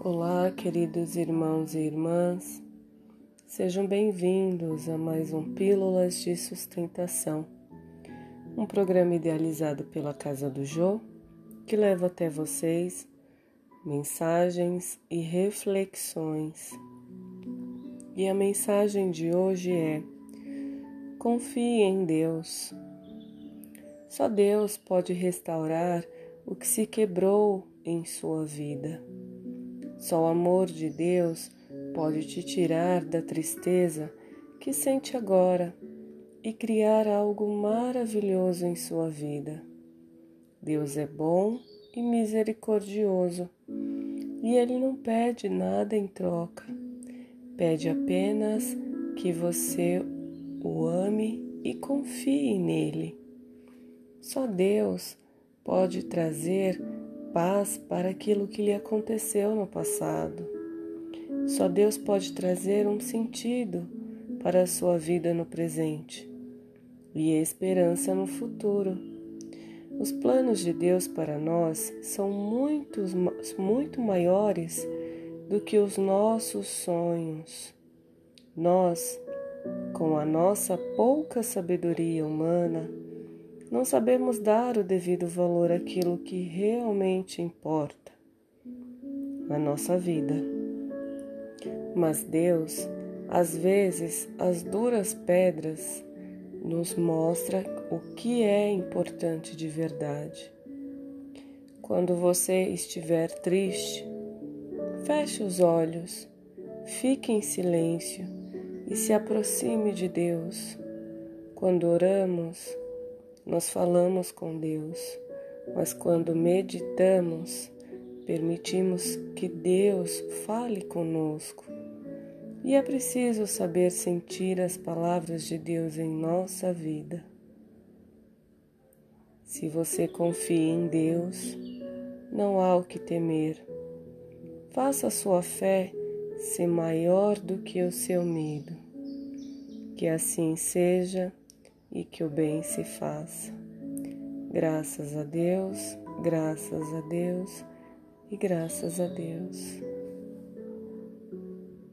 Olá, queridos irmãos e irmãs, sejam bem-vindos a mais um Pílulas de Sustentação, um programa idealizado pela Casa do Jô que leva até vocês mensagens e reflexões. E a mensagem de hoje é: confie em Deus. Só Deus pode restaurar o que se quebrou em sua vida. Só o amor de Deus pode te tirar da tristeza que sente agora e criar algo maravilhoso em sua vida. Deus é bom e misericordioso e Ele não pede nada em troca, pede apenas que você o ame e confie nele. Só Deus pode trazer paz para aquilo que lhe aconteceu no passado. Só Deus pode trazer um sentido para a sua vida no presente e esperança no futuro. Os planos de Deus para nós são muitos, muito maiores do que os nossos sonhos. Nós, com a nossa pouca sabedoria humana, não sabemos dar o devido valor àquilo que realmente importa na nossa vida. Mas Deus, às vezes, as duras pedras nos mostra o que é importante de verdade. Quando você estiver triste, feche os olhos, fique em silêncio e se aproxime de Deus. Quando oramos, nós falamos com Deus, mas quando meditamos, permitimos que Deus fale conosco. E é preciso saber sentir as palavras de Deus em nossa vida. Se você confia em Deus, não há o que temer. Faça a sua fé ser maior do que o seu medo. Que assim seja e que o bem se faça. Graças a Deus, graças a Deus e graças a Deus.